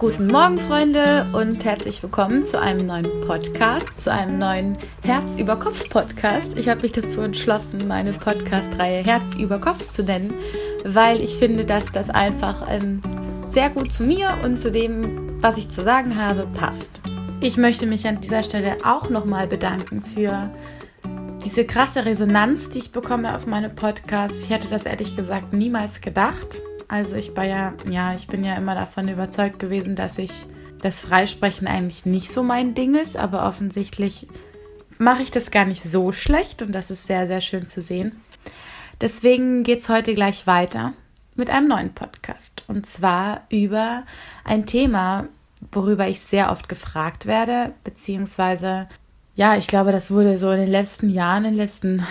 Guten Morgen, Freunde, und herzlich willkommen zu einem neuen Podcast, zu einem neuen Herz über Kopf Podcast. Ich habe mich dazu entschlossen, meine Podcast-Reihe Herz über Kopf zu nennen, weil ich finde, dass das einfach ähm, sehr gut zu mir und zu dem, was ich zu sagen habe, passt. Ich möchte mich an dieser Stelle auch nochmal bedanken für diese krasse Resonanz, die ich bekomme auf meine Podcasts. Ich hätte das ehrlich gesagt niemals gedacht. Also ich war ja, ja, ich bin ja immer davon überzeugt gewesen, dass ich das Freisprechen eigentlich nicht so mein Ding ist, aber offensichtlich mache ich das gar nicht so schlecht und das ist sehr, sehr schön zu sehen. Deswegen geht es heute gleich weiter mit einem neuen Podcast und zwar über ein Thema, worüber ich sehr oft gefragt werde, beziehungsweise ja, ich glaube, das wurde so in den letzten Jahren, in den letzten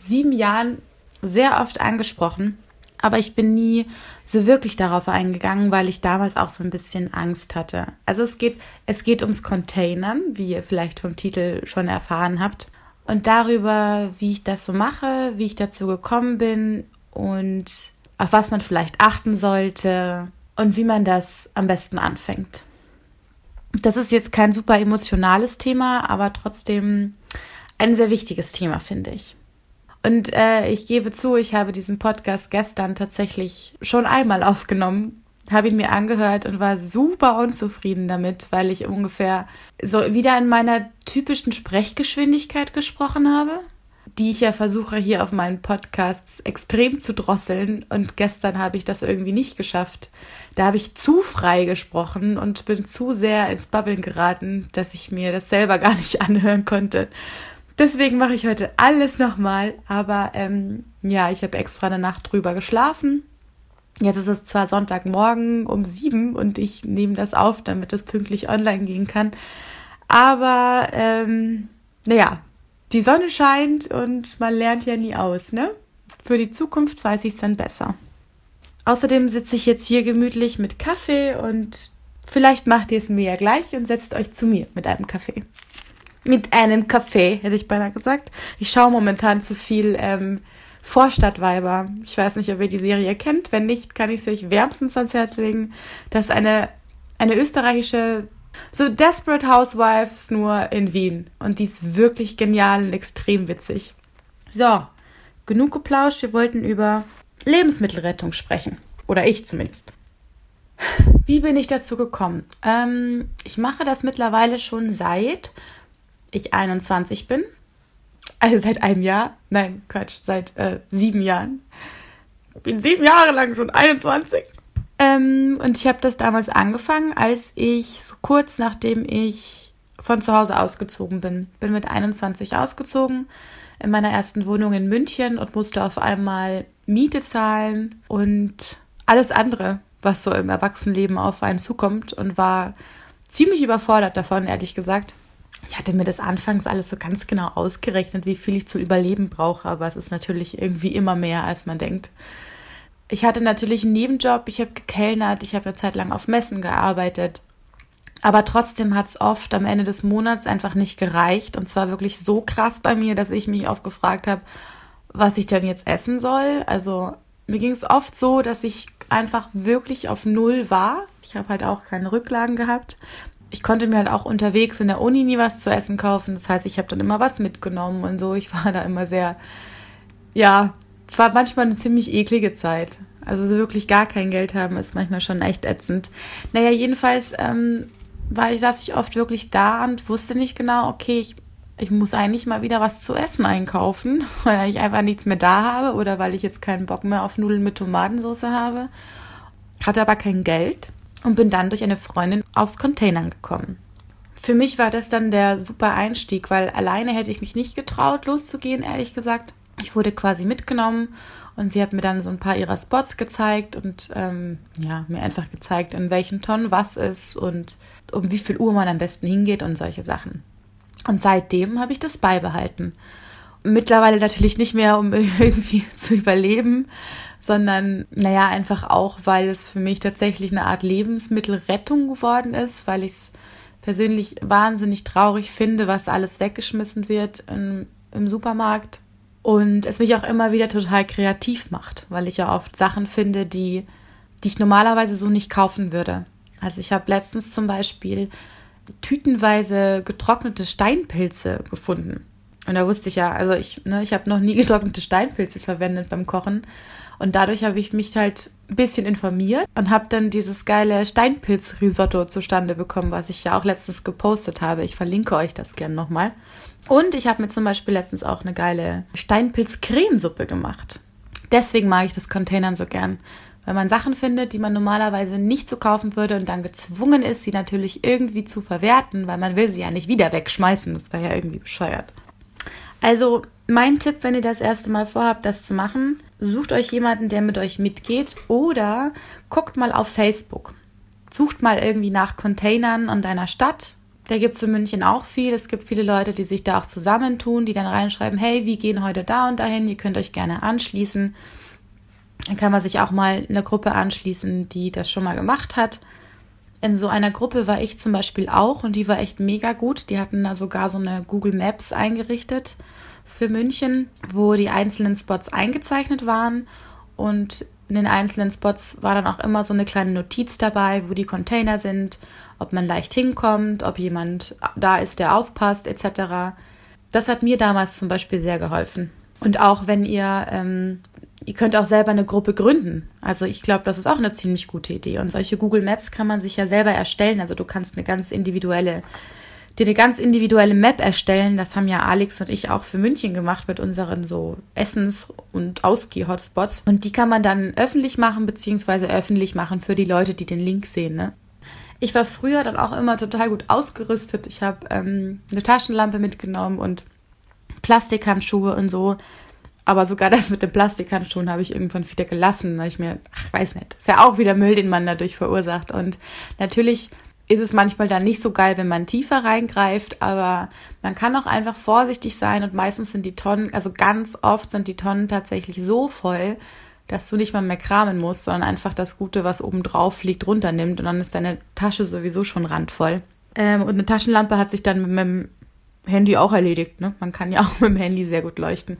sieben Jahren sehr oft angesprochen. Aber ich bin nie so wirklich darauf eingegangen, weil ich damals auch so ein bisschen Angst hatte. Also es geht, es geht ums Containern, wie ihr vielleicht vom Titel schon erfahren habt. Und darüber, wie ich das so mache, wie ich dazu gekommen bin und auf was man vielleicht achten sollte und wie man das am besten anfängt. Das ist jetzt kein super emotionales Thema, aber trotzdem ein sehr wichtiges Thema, finde ich. Und äh, ich gebe zu, ich habe diesen Podcast gestern tatsächlich schon einmal aufgenommen, habe ihn mir angehört und war super unzufrieden damit, weil ich ungefähr so wieder in meiner typischen Sprechgeschwindigkeit gesprochen habe die ich ja versuche hier auf meinen Podcasts extrem zu drosseln. Und gestern habe ich das irgendwie nicht geschafft. Da habe ich zu frei gesprochen und bin zu sehr ins Babbeln geraten, dass ich mir das selber gar nicht anhören konnte. Deswegen mache ich heute alles nochmal. Aber ähm, ja, ich habe extra eine Nacht drüber geschlafen. Jetzt ist es zwar Sonntagmorgen um sieben und ich nehme das auf, damit es pünktlich online gehen kann. Aber ähm, naja, die Sonne scheint und man lernt ja nie aus, ne? Für die Zukunft weiß ich es dann besser. Außerdem sitze ich jetzt hier gemütlich mit Kaffee und vielleicht macht ihr es mir ja gleich und setzt euch zu mir mit einem Kaffee. Mit einem Kaffee, hätte ich beinahe gesagt. Ich schaue momentan zu viel ähm, Vorstadtweiber. Ich weiß nicht, ob ihr die Serie kennt. Wenn nicht, kann ich sie euch wärmstens ans Herz legen. Das ist eine, eine österreichische so Desperate Housewives nur in Wien. Und die ist wirklich genial und extrem witzig. So, genug geplauscht. Wir wollten über Lebensmittelrettung sprechen. Oder ich zumindest. Wie bin ich dazu gekommen? Ähm, ich mache das mittlerweile schon seit ich 21 bin. Also seit einem Jahr. Nein, Quatsch, seit äh, sieben Jahren. Ich bin sieben Jahre lang schon 21. Ähm, und ich habe das damals angefangen, als ich so kurz nachdem ich von zu Hause ausgezogen bin. Bin mit 21 ausgezogen in meiner ersten Wohnung in München und musste auf einmal Miete zahlen und alles andere, was so im Erwachsenenleben auf einen zukommt und war ziemlich überfordert davon, ehrlich gesagt. Ich hatte mir das anfangs alles so ganz genau ausgerechnet, wie viel ich zu überleben brauche, aber es ist natürlich irgendwie immer mehr, als man denkt. Ich hatte natürlich einen Nebenjob, ich habe gekellnert, ich habe eine Zeit lang auf Messen gearbeitet. Aber trotzdem hat es oft am Ende des Monats einfach nicht gereicht. Und zwar wirklich so krass bei mir, dass ich mich oft gefragt habe, was ich denn jetzt essen soll. Also mir ging es oft so, dass ich einfach wirklich auf Null war. Ich habe halt auch keine Rücklagen gehabt. Ich konnte mir halt auch unterwegs in der Uni nie was zu essen kaufen. Das heißt, ich habe dann immer was mitgenommen und so. Ich war da immer sehr, ja, war manchmal eine ziemlich eklige Zeit. Also so wirklich gar kein Geld haben ist manchmal schon echt ätzend. Naja, jedenfalls ähm, war ich, saß ich oft wirklich da und wusste nicht genau, okay, ich, ich muss eigentlich mal wieder was zu essen einkaufen, weil ich einfach nichts mehr da habe oder weil ich jetzt keinen Bock mehr auf Nudeln mit Tomatensauce habe. Hatte aber kein Geld und bin dann durch eine Freundin aufs Containern gekommen. Für mich war das dann der super Einstieg, weil alleine hätte ich mich nicht getraut, loszugehen, ehrlich gesagt ich wurde quasi mitgenommen und sie hat mir dann so ein paar ihrer Spots gezeigt und ähm, ja, mir einfach gezeigt, in welchen Tonnen was ist und um wie viel Uhr man am besten hingeht und solche Sachen. Und seitdem habe ich das beibehalten. Mittlerweile natürlich nicht mehr, um irgendwie zu überleben, sondern naja, einfach auch, weil es für mich tatsächlich eine Art Lebensmittelrettung geworden ist, weil ich es persönlich wahnsinnig traurig finde, was alles weggeschmissen wird im, im Supermarkt und es mich auch immer wieder total kreativ macht, weil ich ja oft Sachen finde, die, die ich normalerweise so nicht kaufen würde. Also ich habe letztens zum Beispiel tütenweise getrocknete Steinpilze gefunden. Und da wusste ich ja, also ich, ne, ich habe noch nie getrocknete Steinpilze verwendet beim Kochen. Und dadurch habe ich mich halt ein bisschen informiert und habe dann dieses geile Steinpilz-Risotto zustande bekommen, was ich ja auch letztens gepostet habe. Ich verlinke euch das gern nochmal. Und ich habe mir zum Beispiel letztens auch eine geile Steinpilz-Cremesuppe gemacht. Deswegen mag ich das Containern so gern. Weil man Sachen findet, die man normalerweise nicht so kaufen würde und dann gezwungen ist, sie natürlich irgendwie zu verwerten, weil man will sie ja nicht wieder wegschmeißen. Das wäre ja irgendwie bescheuert. Also mein Tipp, wenn ihr das erste Mal vorhabt, das zu machen, sucht euch jemanden, der mit euch mitgeht oder guckt mal auf Facebook. Sucht mal irgendwie nach Containern an deiner Stadt. Da gibt es in München auch viel. Es gibt viele Leute, die sich da auch zusammentun, die dann reinschreiben, hey, wir gehen heute da und dahin, ihr könnt euch gerne anschließen. Dann kann man sich auch mal in eine Gruppe anschließen, die das schon mal gemacht hat. In so einer Gruppe war ich zum Beispiel auch und die war echt mega gut. Die hatten da sogar so eine Google Maps eingerichtet für München, wo die einzelnen Spots eingezeichnet waren und in den einzelnen Spots war dann auch immer so eine kleine Notiz dabei, wo die Container sind, ob man leicht hinkommt, ob jemand da ist, der aufpasst, etc. Das hat mir damals zum Beispiel sehr geholfen. Und auch wenn ihr, ähm, ihr könnt auch selber eine Gruppe gründen. Also ich glaube, das ist auch eine ziemlich gute Idee. Und solche Google Maps kann man sich ja selber erstellen. Also du kannst eine ganz individuelle dir eine ganz individuelle Map erstellen. Das haben ja Alex und ich auch für München gemacht mit unseren so Essens- und Ausgeh-Hotspots. Und die kann man dann öffentlich machen, beziehungsweise öffentlich machen für die Leute, die den Link sehen. Ne? Ich war früher dann auch immer total gut ausgerüstet. Ich habe ähm, eine Taschenlampe mitgenommen und Plastikhandschuhe und so. Aber sogar das mit den Plastikhandschuhen habe ich irgendwann wieder gelassen, weil ich mir, ach, weiß nicht, ist ja auch wieder Müll, den man dadurch verursacht. Und natürlich ist es manchmal dann nicht so geil, wenn man tiefer reingreift, aber man kann auch einfach vorsichtig sein und meistens sind die Tonnen, also ganz oft sind die Tonnen tatsächlich so voll, dass du nicht mal mehr kramen musst, sondern einfach das Gute, was oben drauf liegt, runternimmt und dann ist deine Tasche sowieso schon randvoll. Ähm, und eine Taschenlampe hat sich dann mit dem Handy auch erledigt. Ne? Man kann ja auch mit dem Handy sehr gut leuchten.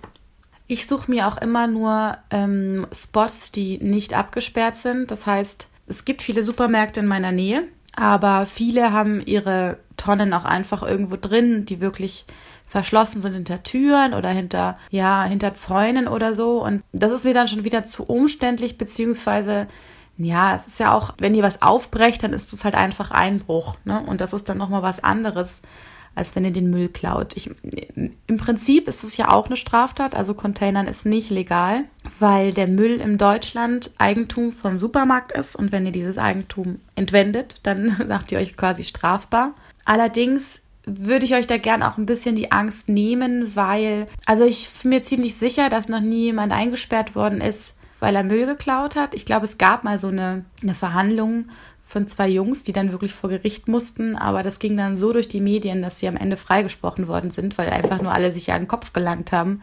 Ich suche mir auch immer nur ähm, Spots, die nicht abgesperrt sind. Das heißt, es gibt viele Supermärkte in meiner Nähe, aber viele haben ihre Tonnen auch einfach irgendwo drin, die wirklich verschlossen sind hinter Türen oder hinter, ja, hinter Zäunen oder so. Und das ist mir dann schon wieder zu umständlich, beziehungsweise, ja, es ist ja auch, wenn ihr was aufbrecht, dann ist das halt einfach Einbruch. Ne? Und das ist dann nochmal was anderes, als wenn ihr den Müll klaut. Ich, Im Prinzip ist es ja auch eine Straftat, also Containern ist nicht legal, weil der Müll in Deutschland Eigentum vom Supermarkt ist und wenn ihr dieses Eigentum entwendet, dann sagt ihr euch quasi strafbar. Allerdings würde ich euch da gern auch ein bisschen die Angst nehmen, weil, also ich bin mir ziemlich sicher, dass noch nie jemand eingesperrt worden ist, weil er Müll geklaut hat. Ich glaube, es gab mal so eine, eine Verhandlung von zwei Jungs, die dann wirklich vor Gericht mussten. Aber das ging dann so durch die Medien, dass sie am Ende freigesprochen worden sind, weil einfach nur alle sich ja an den Kopf gelangt haben,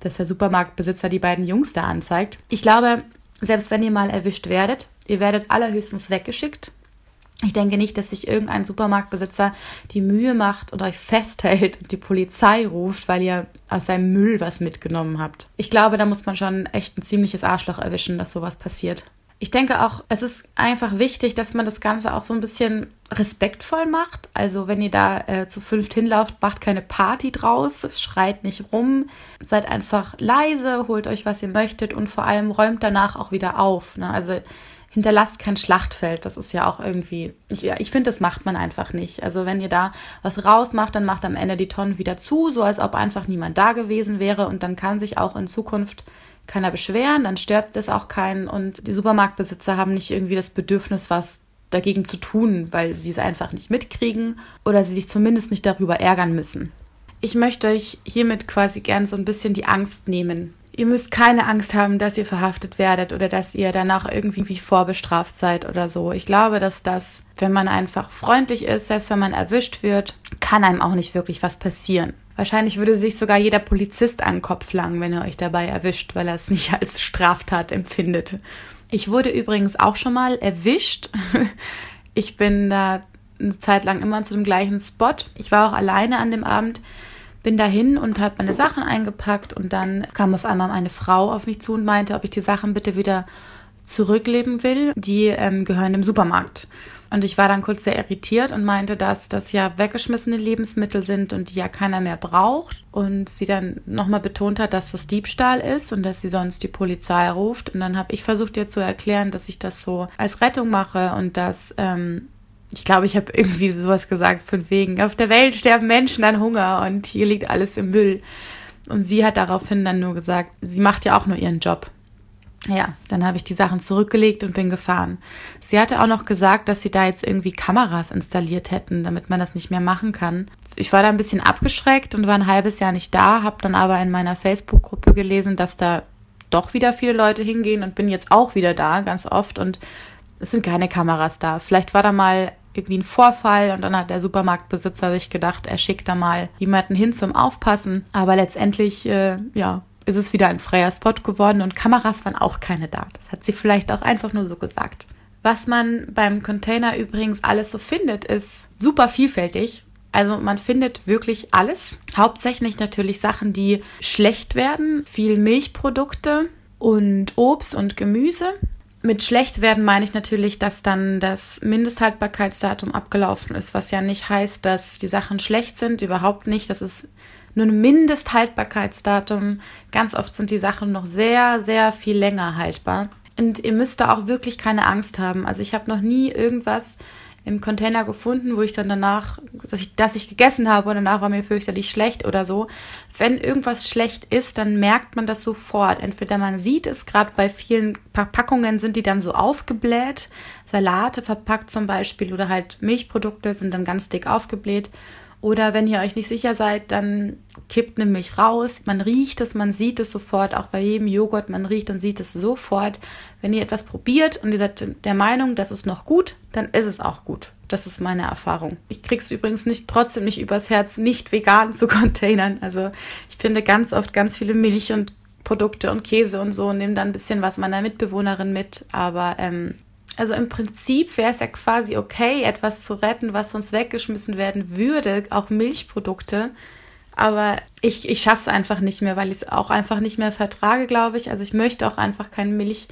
dass der Supermarktbesitzer die beiden Jungs da anzeigt. Ich glaube, selbst wenn ihr mal erwischt werdet, ihr werdet allerhöchstens weggeschickt. Ich denke nicht, dass sich irgendein Supermarktbesitzer die Mühe macht und euch festhält und die Polizei ruft, weil ihr aus seinem Müll was mitgenommen habt. Ich glaube, da muss man schon echt ein ziemliches Arschloch erwischen, dass sowas passiert ich denke auch, es ist einfach wichtig, dass man das Ganze auch so ein bisschen respektvoll macht. Also wenn ihr da äh, zu fünft hinlauft, macht keine Party draus, schreit nicht rum, seid einfach leise, holt euch, was ihr möchtet und vor allem räumt danach auch wieder auf. Ne? Also hinterlasst kein Schlachtfeld. Das ist ja auch irgendwie, ich, ich finde, das macht man einfach nicht. Also wenn ihr da was rausmacht, dann macht am Ende die Tonnen wieder zu, so als ob einfach niemand da gewesen wäre und dann kann sich auch in Zukunft keiner beschweren, dann stört das auch keinen und die Supermarktbesitzer haben nicht irgendwie das Bedürfnis, was dagegen zu tun, weil sie es einfach nicht mitkriegen oder sie sich zumindest nicht darüber ärgern müssen. Ich möchte euch hiermit quasi gern so ein bisschen die Angst nehmen. Ihr müsst keine Angst haben, dass ihr verhaftet werdet oder dass ihr danach irgendwie vorbestraft seid oder so. Ich glaube, dass das, wenn man einfach freundlich ist, selbst wenn man erwischt wird, kann einem auch nicht wirklich was passieren. Wahrscheinlich würde sich sogar jeder Polizist an den Kopf langen, wenn er euch dabei erwischt, weil er es nicht als Straftat empfindet. Ich wurde übrigens auch schon mal erwischt. Ich bin da eine Zeit lang immer zu dem gleichen Spot. Ich war auch alleine an dem Abend, bin dahin und habe meine Sachen eingepackt und dann kam auf einmal eine Frau auf mich zu und meinte, ob ich die Sachen bitte wieder zurückleben will. Die ähm, gehören dem Supermarkt. Und ich war dann kurz sehr irritiert und meinte, dass das ja weggeschmissene Lebensmittel sind und die ja keiner mehr braucht. Und sie dann nochmal betont hat, dass das Diebstahl ist und dass sie sonst die Polizei ruft. Und dann habe ich versucht, ihr zu erklären, dass ich das so als Rettung mache und dass, ähm, ich glaube, ich habe irgendwie sowas gesagt von wegen, auf der Welt sterben Menschen an Hunger und hier liegt alles im Müll. Und sie hat daraufhin dann nur gesagt, sie macht ja auch nur ihren Job. Ja, dann habe ich die Sachen zurückgelegt und bin gefahren. Sie hatte auch noch gesagt, dass sie da jetzt irgendwie Kameras installiert hätten, damit man das nicht mehr machen kann. Ich war da ein bisschen abgeschreckt und war ein halbes Jahr nicht da, habe dann aber in meiner Facebook-Gruppe gelesen, dass da doch wieder viele Leute hingehen und bin jetzt auch wieder da, ganz oft. Und es sind keine Kameras da. Vielleicht war da mal irgendwie ein Vorfall und dann hat der Supermarktbesitzer sich gedacht, er schickt da mal jemanden hin zum Aufpassen. Aber letztendlich, äh, ja, ist es wieder ein freier Spot geworden und Kameras waren auch keine da. Das hat sie vielleicht auch einfach nur so gesagt. Was man beim Container übrigens alles so findet, ist super vielfältig. Also man findet wirklich alles. Hauptsächlich natürlich Sachen, die schlecht werden, viel Milchprodukte und Obst und Gemüse. Mit schlecht werden meine ich natürlich, dass dann das Mindesthaltbarkeitsdatum abgelaufen ist, was ja nicht heißt, dass die Sachen schlecht sind, überhaupt nicht. Das ist nur ein Mindesthaltbarkeitsdatum. Ganz oft sind die Sachen noch sehr, sehr viel länger haltbar. Und ihr müsst da auch wirklich keine Angst haben. Also ich habe noch nie irgendwas im Container gefunden, wo ich dann danach, dass ich, dass ich gegessen habe und danach war mir fürchterlich schlecht oder so. Wenn irgendwas schlecht ist, dann merkt man das sofort. Entweder man sieht es, gerade bei vielen Verpackungen sind die dann so aufgebläht. Salate verpackt zum Beispiel oder halt Milchprodukte sind dann ganz dick aufgebläht. Oder wenn ihr euch nicht sicher seid, dann kippt eine Milch raus. Man riecht es, man sieht es sofort. Auch bei jedem Joghurt, man riecht und sieht es sofort. Wenn ihr etwas probiert und ihr seid der Meinung, das ist noch gut, dann ist es auch gut. Das ist meine Erfahrung. Ich krieg's übrigens nicht, trotzdem nicht übers Herz, nicht vegan zu containern. Also ich finde ganz oft ganz viele Milch und Produkte und Käse und so, nehme dann ein bisschen was meiner Mitbewohnerin mit. Aber ähm, also im Prinzip wäre es ja quasi okay, etwas zu retten, was sonst weggeschmissen werden würde, auch Milchprodukte. Aber ich, ich schaffe es einfach nicht mehr, weil ich es auch einfach nicht mehr vertrage, glaube ich. Also ich möchte auch einfach keine Milch,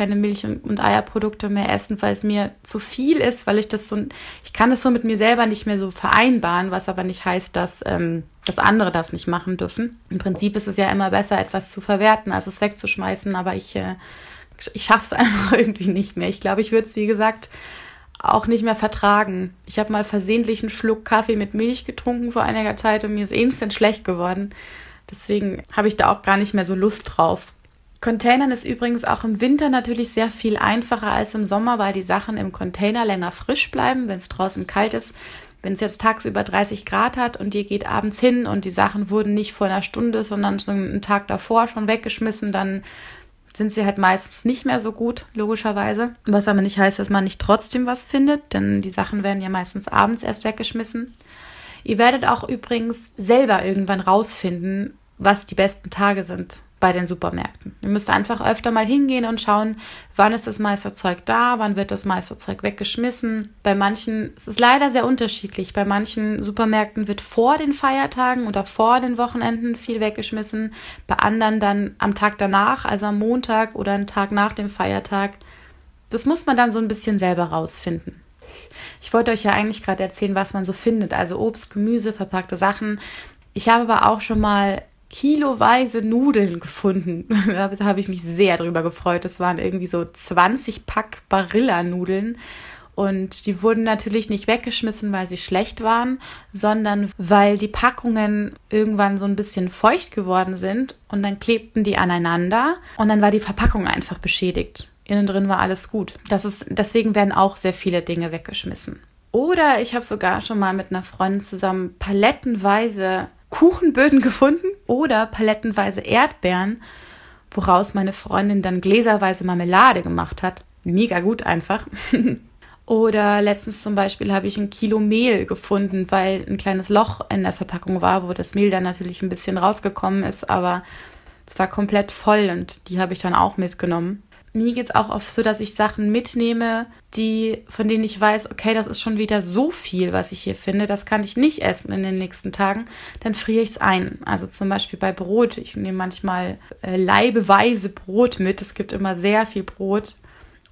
keine Milch- und Eierprodukte mehr essen, weil es mir zu viel ist, weil ich das so, ich kann es so mit mir selber nicht mehr so vereinbaren, was aber nicht heißt, dass, ähm, dass andere das nicht machen dürfen. Im Prinzip ist es ja immer besser, etwas zu verwerten, als es wegzuschmeißen, aber ich äh, ich schaffe es einfach irgendwie nicht mehr. Ich glaube, ich würde es, wie gesagt, auch nicht mehr vertragen. Ich habe mal versehentlich einen Schluck Kaffee mit Milch getrunken vor einiger Zeit und mir ist instant schlecht geworden. Deswegen habe ich da auch gar nicht mehr so Lust drauf. Containern ist übrigens auch im Winter natürlich sehr viel einfacher als im Sommer, weil die Sachen im Container länger frisch bleiben, wenn es draußen kalt ist. Wenn es jetzt tagsüber 30 Grad hat und ihr geht abends hin und die Sachen wurden nicht vor einer Stunde, sondern einen Tag davor schon weggeschmissen, dann sind sie halt meistens nicht mehr so gut, logischerweise. Was aber nicht heißt, dass man nicht trotzdem was findet, denn die Sachen werden ja meistens abends erst weggeschmissen. Ihr werdet auch übrigens selber irgendwann rausfinden, was die besten Tage sind bei den Supermärkten. Ihr müsst einfach öfter mal hingehen und schauen, wann ist das Meisterzeug da, wann wird das Meisterzeug weggeschmissen. Bei manchen, es ist leider sehr unterschiedlich. Bei manchen Supermärkten wird vor den Feiertagen oder vor den Wochenenden viel weggeschmissen. Bei anderen dann am Tag danach, also am Montag oder einen Tag nach dem Feiertag. Das muss man dann so ein bisschen selber rausfinden. Ich wollte euch ja eigentlich gerade erzählen, was man so findet. Also Obst, Gemüse, verpackte Sachen. Ich habe aber auch schon mal kiloweise Nudeln gefunden. da habe ich mich sehr drüber gefreut. Das waren irgendwie so 20 Pack Barilla-Nudeln. Und die wurden natürlich nicht weggeschmissen, weil sie schlecht waren, sondern weil die Packungen irgendwann so ein bisschen feucht geworden sind und dann klebten die aneinander und dann war die Verpackung einfach beschädigt. Innen drin war alles gut. Das ist, deswegen werden auch sehr viele Dinge weggeschmissen. Oder ich habe sogar schon mal mit einer Freundin zusammen palettenweise Kuchenböden gefunden oder palettenweise Erdbeeren, woraus meine Freundin dann gläserweise Marmelade gemacht hat. Mega gut einfach. Oder letztens zum Beispiel habe ich ein Kilo Mehl gefunden, weil ein kleines Loch in der Verpackung war, wo das Mehl dann natürlich ein bisschen rausgekommen ist, aber es war komplett voll und die habe ich dann auch mitgenommen mir geht es auch oft so, dass ich Sachen mitnehme, die, von denen ich weiß, okay, das ist schon wieder so viel, was ich hier finde, das kann ich nicht essen in den nächsten Tagen, dann friere ich es ein. Also zum Beispiel bei Brot. Ich nehme manchmal äh, leibeweise Brot mit. Es gibt immer sehr viel Brot.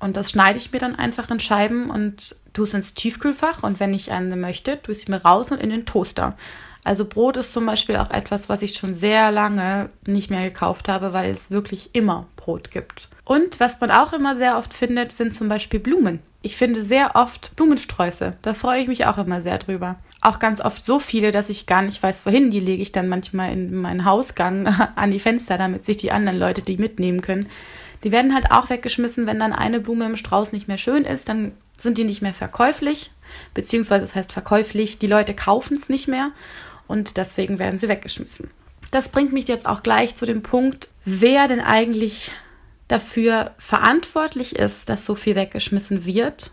Und das schneide ich mir dann einfach in Scheiben und tue es ins Tiefkühlfach. Und wenn ich eine möchte, tue ich sie mir raus und in den Toaster. Also Brot ist zum Beispiel auch etwas, was ich schon sehr lange nicht mehr gekauft habe, weil es wirklich immer Brot gibt. Und was man auch immer sehr oft findet, sind zum Beispiel Blumen. Ich finde sehr oft Blumensträuße. Da freue ich mich auch immer sehr drüber. Auch ganz oft so viele, dass ich gar nicht weiß, wohin. Die lege ich dann manchmal in meinen Hausgang an die Fenster, damit sich die anderen Leute die mitnehmen können. Die werden halt auch weggeschmissen, wenn dann eine Blume im Strauß nicht mehr schön ist, dann sind die nicht mehr verkäuflich, beziehungsweise das heißt verkäuflich, die Leute kaufen es nicht mehr und deswegen werden sie weggeschmissen. Das bringt mich jetzt auch gleich zu dem Punkt, wer denn eigentlich dafür verantwortlich ist, dass so viel weggeschmissen wird.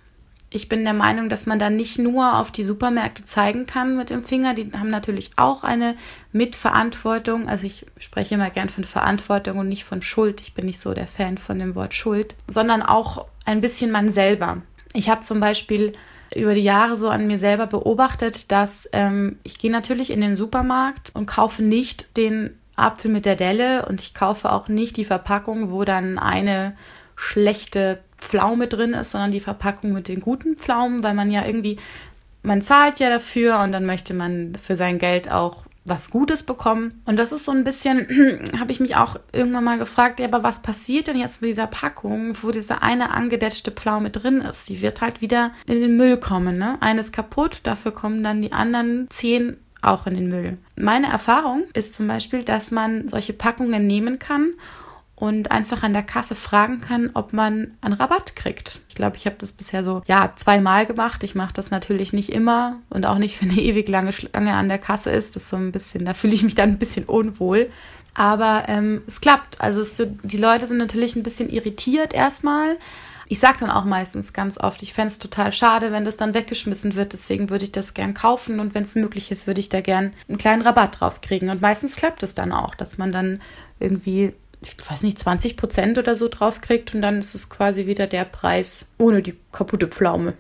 Ich bin der Meinung, dass man da nicht nur auf die Supermärkte zeigen kann mit dem Finger. Die haben natürlich auch eine Mitverantwortung. Also ich spreche immer gern von Verantwortung und nicht von Schuld. Ich bin nicht so der Fan von dem Wort Schuld, sondern auch ein bisschen man selber. Ich habe zum Beispiel über die Jahre so an mir selber beobachtet, dass ähm, ich gehe natürlich in den Supermarkt und kaufe nicht den Apfel mit der Delle und ich kaufe auch nicht die Verpackung, wo dann eine schlechte Pflaume drin ist, sondern die Verpackung mit den guten Pflaumen, weil man ja irgendwie, man zahlt ja dafür und dann möchte man für sein Geld auch was Gutes bekommen. Und das ist so ein bisschen, habe ich mich auch irgendwann mal gefragt, ja, aber was passiert denn jetzt mit dieser Packung, wo diese eine angedetschte Pflaume drin ist? Die wird halt wieder in den Müll kommen, ne? Eine ist kaputt, dafür kommen dann die anderen zehn auch in den Müll. Meine Erfahrung ist zum Beispiel, dass man solche Packungen nehmen kann und einfach an der Kasse fragen kann, ob man einen Rabatt kriegt. Ich glaube, ich habe das bisher so, ja, zweimal gemacht. Ich mache das natürlich nicht immer und auch nicht, wenn eine ewig lange Schlange an der Kasse ist. Das ist so ein bisschen, da fühle ich mich dann ein bisschen unwohl. Aber ähm, es klappt. Also es, die Leute sind natürlich ein bisschen irritiert erstmal. Ich sage dann auch meistens ganz oft, ich fände es total schade, wenn das dann weggeschmissen wird. Deswegen würde ich das gern kaufen und wenn es möglich ist, würde ich da gern einen kleinen Rabatt drauf kriegen. Und meistens klappt es dann auch, dass man dann irgendwie ich weiß nicht, 20 Prozent oder so drauf kriegt und dann ist es quasi wieder der Preis ohne die kaputte Pflaume.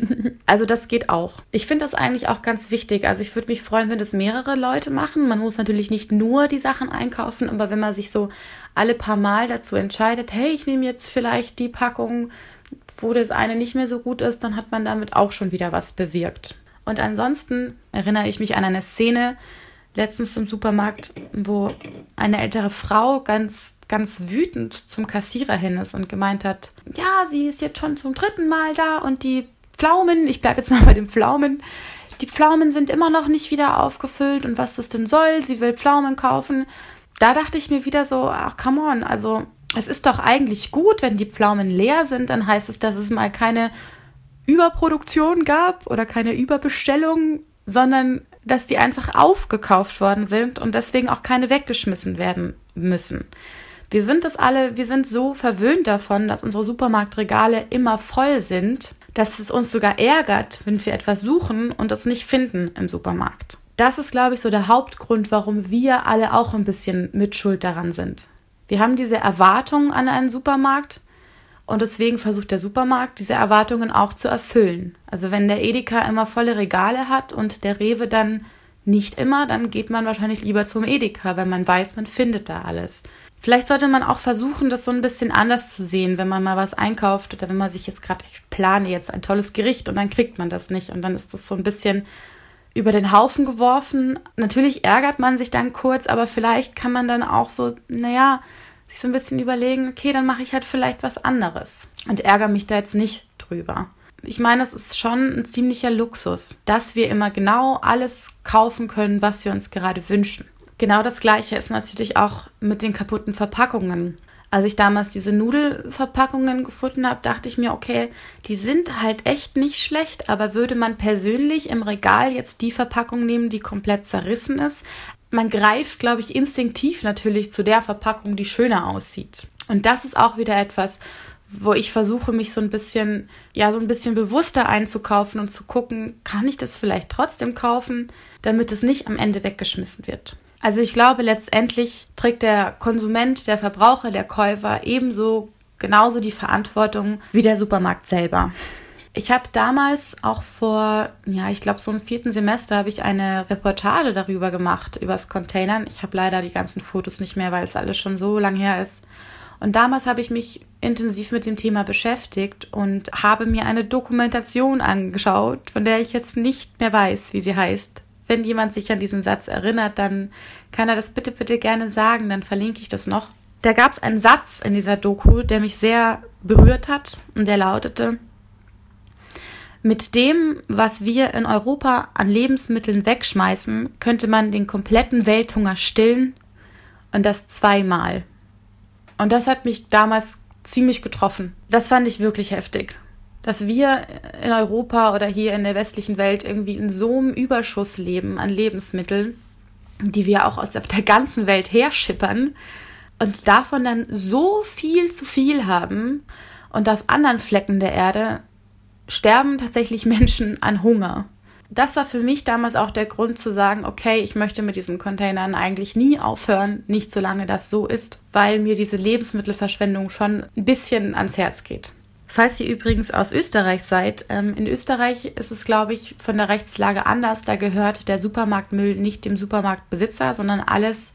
also das geht auch. Ich finde das eigentlich auch ganz wichtig. Also ich würde mich freuen, wenn das mehrere Leute machen. Man muss natürlich nicht nur die Sachen einkaufen, aber wenn man sich so alle paar Mal dazu entscheidet, hey, ich nehme jetzt vielleicht die Packung, wo das eine nicht mehr so gut ist, dann hat man damit auch schon wieder was bewirkt. Und ansonsten erinnere ich mich an eine Szene, letztens im Supermarkt, wo eine ältere Frau ganz, ganz wütend zum Kassierer hin ist und gemeint hat, ja, sie ist jetzt schon zum dritten Mal da und die Pflaumen, ich bleibe jetzt mal bei den Pflaumen, die Pflaumen sind immer noch nicht wieder aufgefüllt und was das denn soll, sie will Pflaumen kaufen. Da dachte ich mir wieder so, ach, come on, also es ist doch eigentlich gut, wenn die Pflaumen leer sind, dann heißt es, dass es mal keine Überproduktion gab oder keine Überbestellung, sondern dass die einfach aufgekauft worden sind und deswegen auch keine weggeschmissen werden müssen. Wir sind das alle, wir sind so verwöhnt davon, dass unsere Supermarktregale immer voll sind, dass es uns sogar ärgert, wenn wir etwas suchen und das nicht finden im Supermarkt. Das ist, glaube ich, so der Hauptgrund, warum wir alle auch ein bisschen mitschuld daran sind. Wir haben diese Erwartungen an einen Supermarkt und deswegen versucht der Supermarkt, diese Erwartungen auch zu erfüllen. Also wenn der Edeka immer volle Regale hat und der Rewe dann nicht immer, dann geht man wahrscheinlich lieber zum Edeka, weil man weiß, man findet da alles. Vielleicht sollte man auch versuchen, das so ein bisschen anders zu sehen, wenn man mal was einkauft oder wenn man sich jetzt gerade, ich plane jetzt ein tolles Gericht und dann kriegt man das nicht und dann ist das so ein bisschen über den Haufen geworfen. Natürlich ärgert man sich dann kurz, aber vielleicht kann man dann auch so, naja, sich so ein bisschen überlegen, okay, dann mache ich halt vielleicht was anderes und ärgere mich da jetzt nicht drüber. Ich meine, es ist schon ein ziemlicher Luxus, dass wir immer genau alles kaufen können, was wir uns gerade wünschen. Genau das gleiche ist natürlich auch mit den kaputten Verpackungen. Als ich damals diese Nudelverpackungen gefunden habe, dachte ich mir, okay, die sind halt echt nicht schlecht, aber würde man persönlich im Regal jetzt die Verpackung nehmen, die komplett zerrissen ist, man greift, glaube ich, instinktiv natürlich zu der Verpackung, die schöner aussieht. Und das ist auch wieder etwas, wo ich versuche, mich so ein bisschen, ja, so ein bisschen bewusster einzukaufen und zu gucken, kann ich das vielleicht trotzdem kaufen, damit es nicht am Ende weggeschmissen wird. Also ich glaube, letztendlich trägt der Konsument, der Verbraucher, der Käufer ebenso genauso die Verantwortung wie der Supermarkt selber. Ich habe damals auch vor, ja, ich glaube so im vierten Semester habe ich eine Reportage darüber gemacht, über das Containern. Ich habe leider die ganzen Fotos nicht mehr, weil es alles schon so lang her ist. Und damals habe ich mich intensiv mit dem Thema beschäftigt und habe mir eine Dokumentation angeschaut, von der ich jetzt nicht mehr weiß, wie sie heißt. Wenn jemand sich an diesen Satz erinnert, dann kann er das bitte, bitte gerne sagen, dann verlinke ich das noch. Da gab es einen Satz in dieser Doku, der mich sehr berührt hat und der lautete, mit dem, was wir in Europa an Lebensmitteln wegschmeißen, könnte man den kompletten Welthunger stillen und das zweimal. Und das hat mich damals ziemlich getroffen. Das fand ich wirklich heftig. Dass wir in Europa oder hier in der westlichen Welt irgendwie in so einem Überschuss leben an Lebensmitteln, die wir auch aus der ganzen Welt herschippern und davon dann so viel zu viel haben und auf anderen Flecken der Erde sterben tatsächlich Menschen an Hunger. Das war für mich damals auch der Grund zu sagen, okay, ich möchte mit diesen Containern eigentlich nie aufhören, nicht solange das so ist, weil mir diese Lebensmittelverschwendung schon ein bisschen ans Herz geht. Falls ihr übrigens aus Österreich seid, ähm, in Österreich ist es, glaube ich, von der Rechtslage anders. Da gehört der Supermarktmüll nicht dem Supermarktbesitzer, sondern alles,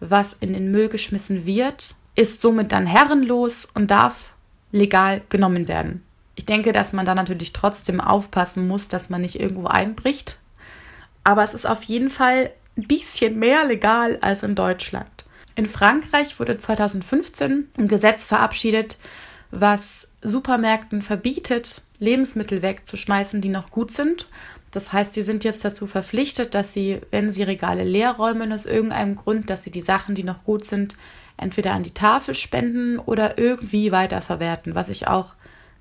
was in den Müll geschmissen wird, ist somit dann herrenlos und darf legal genommen werden. Ich denke, dass man da natürlich trotzdem aufpassen muss, dass man nicht irgendwo einbricht. Aber es ist auf jeden Fall ein bisschen mehr legal als in Deutschland. In Frankreich wurde 2015 ein Gesetz verabschiedet, was Supermärkten verbietet, Lebensmittel wegzuschmeißen, die noch gut sind. Das heißt, die sind jetzt dazu verpflichtet, dass sie, wenn sie Regale leer räumen aus irgendeinem Grund, dass sie die Sachen, die noch gut sind, entweder an die Tafel spenden oder irgendwie weiterverwerten, was ich auch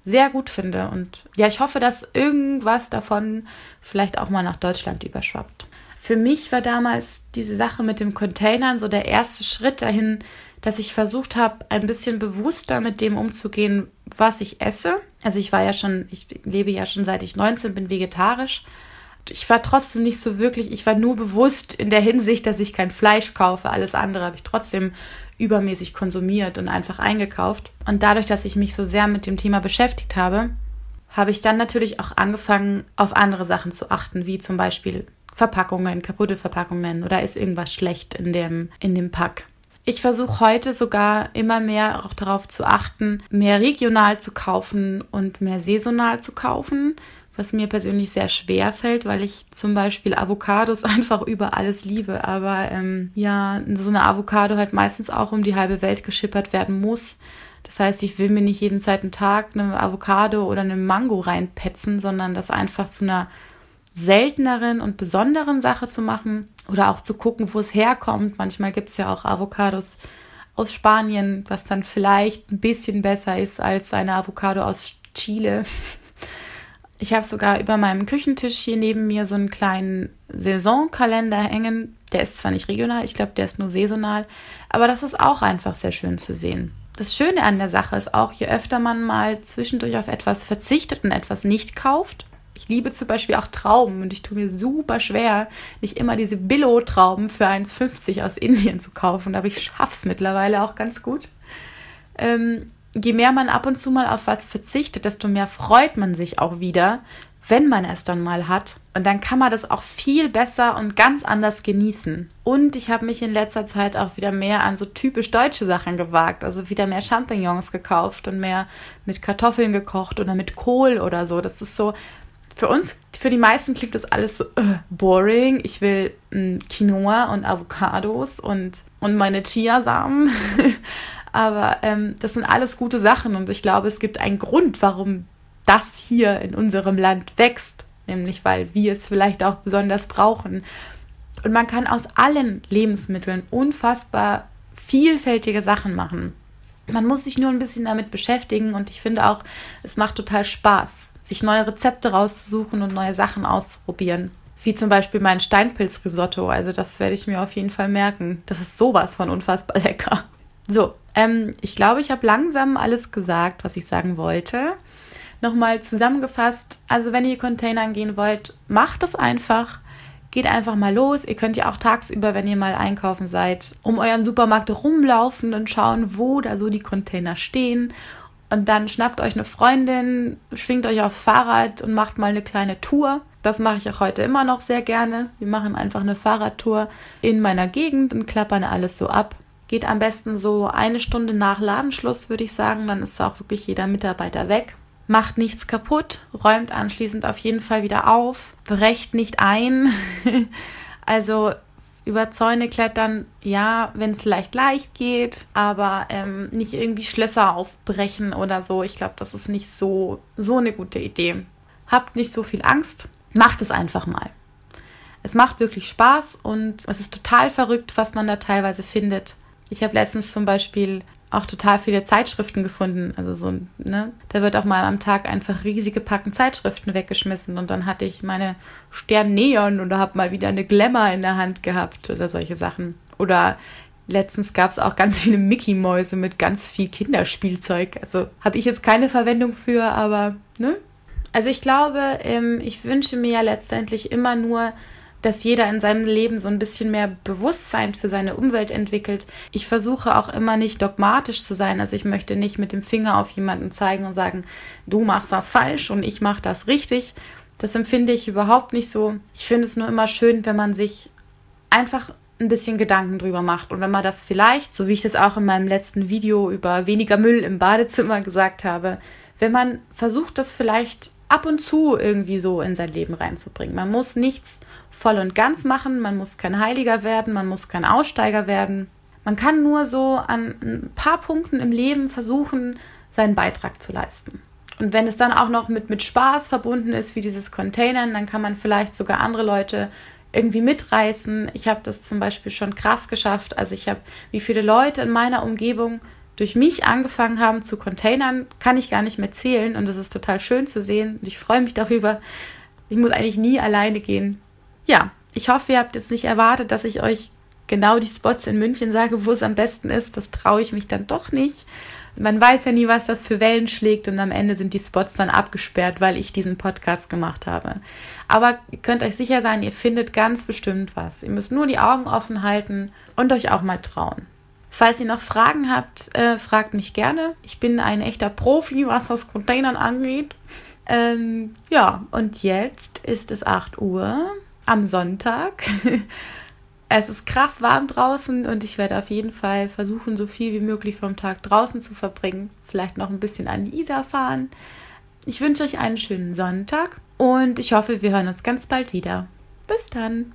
sehr gut finde. Und ja, ich hoffe, dass irgendwas davon vielleicht auch mal nach Deutschland überschwappt. Für mich war damals diese Sache mit dem Containern so der erste Schritt dahin, dass ich versucht habe, ein bisschen bewusster mit dem umzugehen, was ich esse. Also ich war ja schon, ich lebe ja schon seit ich 19 bin vegetarisch. Ich war trotzdem nicht so wirklich, ich war nur bewusst in der Hinsicht, dass ich kein Fleisch kaufe. Alles andere habe ich trotzdem übermäßig konsumiert und einfach eingekauft. Und dadurch, dass ich mich so sehr mit dem Thema beschäftigt habe, habe ich dann natürlich auch angefangen, auf andere Sachen zu achten, wie zum Beispiel Verpackungen, kaputte Verpackungen oder ist irgendwas schlecht in dem, in dem Pack. Ich versuche heute sogar immer mehr auch darauf zu achten, mehr regional zu kaufen und mehr saisonal zu kaufen, was mir persönlich sehr schwer fällt, weil ich zum Beispiel Avocados einfach über alles liebe. Aber ähm, ja, so eine Avocado halt meistens auch um die halbe Welt geschippert werden muss. Das heißt, ich will mir nicht jeden zweiten Tag eine Avocado oder eine Mango reinpetzen, sondern das einfach zu einer selteneren und besonderen Sache zu machen oder auch zu gucken, wo es herkommt. Manchmal gibt es ja auch Avocados aus Spanien, was dann vielleicht ein bisschen besser ist als eine Avocado aus Chile. Ich habe sogar über meinem Küchentisch hier neben mir so einen kleinen Saisonkalender hängen. Der ist zwar nicht regional, ich glaube, der ist nur saisonal, aber das ist auch einfach sehr schön zu sehen. Das Schöne an der Sache ist auch, je öfter man mal zwischendurch auf etwas verzichtet und etwas nicht kauft, ich liebe zum Beispiel auch Trauben und ich tue mir super schwer, nicht immer diese Billo-Trauben für 1,50 aus Indien zu kaufen, aber ich schaffe es mittlerweile auch ganz gut. Ähm, je mehr man ab und zu mal auf was verzichtet, desto mehr freut man sich auch wieder, wenn man es dann mal hat. Und dann kann man das auch viel besser und ganz anders genießen. Und ich habe mich in letzter Zeit auch wieder mehr an so typisch deutsche Sachen gewagt. Also wieder mehr Champignons gekauft und mehr mit Kartoffeln gekocht oder mit Kohl oder so. Das ist so, für uns, für die meisten klingt das alles so uh, boring. Ich will mm, Quinoa und Avocados und, und meine Chiasamen. Aber ähm, das sind alles gute Sachen und ich glaube, es gibt einen Grund, warum das hier in unserem Land wächst, nämlich weil wir es vielleicht auch besonders brauchen. Und man kann aus allen Lebensmitteln unfassbar vielfältige Sachen machen. Man muss sich nur ein bisschen damit beschäftigen und ich finde auch, es macht total Spaß, sich neue Rezepte rauszusuchen und neue Sachen auszuprobieren. Wie zum Beispiel mein Steinpilzrisotto. Also das werde ich mir auf jeden Fall merken. Das ist sowas von unfassbar lecker. So, ähm, ich glaube, ich habe langsam alles gesagt, was ich sagen wollte. Nochmal zusammengefasst, also wenn ihr Containern gehen wollt, macht es einfach. Geht einfach mal los. Ihr könnt ja auch tagsüber, wenn ihr mal einkaufen seid, um euren Supermarkt rumlaufen und schauen, wo da so die Container stehen. Und dann schnappt euch eine Freundin, schwingt euch aufs Fahrrad und macht mal eine kleine Tour. Das mache ich auch heute immer noch sehr gerne. Wir machen einfach eine Fahrradtour in meiner Gegend und klappern alles so ab. Geht am besten so eine Stunde nach Ladenschluss, würde ich sagen. Dann ist auch wirklich jeder Mitarbeiter weg. Macht nichts kaputt, räumt anschließend auf jeden Fall wieder auf, brecht nicht ein. also über Zäune klettern, ja, wenn es leicht leicht geht, aber ähm, nicht irgendwie Schlösser aufbrechen oder so. Ich glaube, das ist nicht so, so eine gute Idee. Habt nicht so viel Angst, macht es einfach mal. Es macht wirklich Spaß und es ist total verrückt, was man da teilweise findet. Ich habe letztens zum Beispiel auch total viele Zeitschriften gefunden. Also so, ne? Da wird auch mal am Tag einfach riesige Packen Zeitschriften weggeschmissen. Und dann hatte ich meine Stern oder habe mal wieder eine Glamour in der Hand gehabt oder solche Sachen. Oder letztens gab es auch ganz viele Mickey-Mäuse mit ganz viel Kinderspielzeug. Also habe ich jetzt keine Verwendung für, aber, ne? Also ich glaube, ähm, ich wünsche mir ja letztendlich immer nur, dass jeder in seinem Leben so ein bisschen mehr Bewusstsein für seine Umwelt entwickelt. Ich versuche auch immer nicht dogmatisch zu sein. Also ich möchte nicht mit dem Finger auf jemanden zeigen und sagen, du machst das falsch und ich mache das richtig. Das empfinde ich überhaupt nicht so. Ich finde es nur immer schön, wenn man sich einfach ein bisschen Gedanken drüber macht. Und wenn man das vielleicht, so wie ich das auch in meinem letzten Video über weniger Müll im Badezimmer gesagt habe, wenn man versucht, das vielleicht ab und zu irgendwie so in sein Leben reinzubringen. Man muss nichts voll und ganz machen, man muss kein Heiliger werden, man muss kein Aussteiger werden. Man kann nur so an ein paar Punkten im Leben versuchen, seinen Beitrag zu leisten. Und wenn es dann auch noch mit, mit Spaß verbunden ist, wie dieses Containern, dann kann man vielleicht sogar andere Leute irgendwie mitreißen. Ich habe das zum Beispiel schon krass geschafft. Also ich habe, wie viele Leute in meiner Umgebung durch mich angefangen haben zu containern, kann ich gar nicht mehr zählen und das ist total schön zu sehen und ich freue mich darüber. Ich muss eigentlich nie alleine gehen. Ja, ich hoffe, ihr habt jetzt nicht erwartet, dass ich euch genau die Spots in München sage, wo es am besten ist. Das traue ich mich dann doch nicht. Man weiß ja nie, was das für Wellen schlägt und am Ende sind die Spots dann abgesperrt, weil ich diesen Podcast gemacht habe. Aber ihr könnt euch sicher sein, ihr findet ganz bestimmt was. Ihr müsst nur die Augen offen halten und euch auch mal trauen. Falls ihr noch Fragen habt, äh, fragt mich gerne. Ich bin ein echter Profi, was das Containern angeht. Ähm, ja, und jetzt ist es 8 Uhr am Sonntag. es ist krass warm draußen und ich werde auf jeden Fall versuchen, so viel wie möglich vom Tag draußen zu verbringen. Vielleicht noch ein bisschen an die Isar fahren. Ich wünsche euch einen schönen Sonntag und ich hoffe, wir hören uns ganz bald wieder. Bis dann.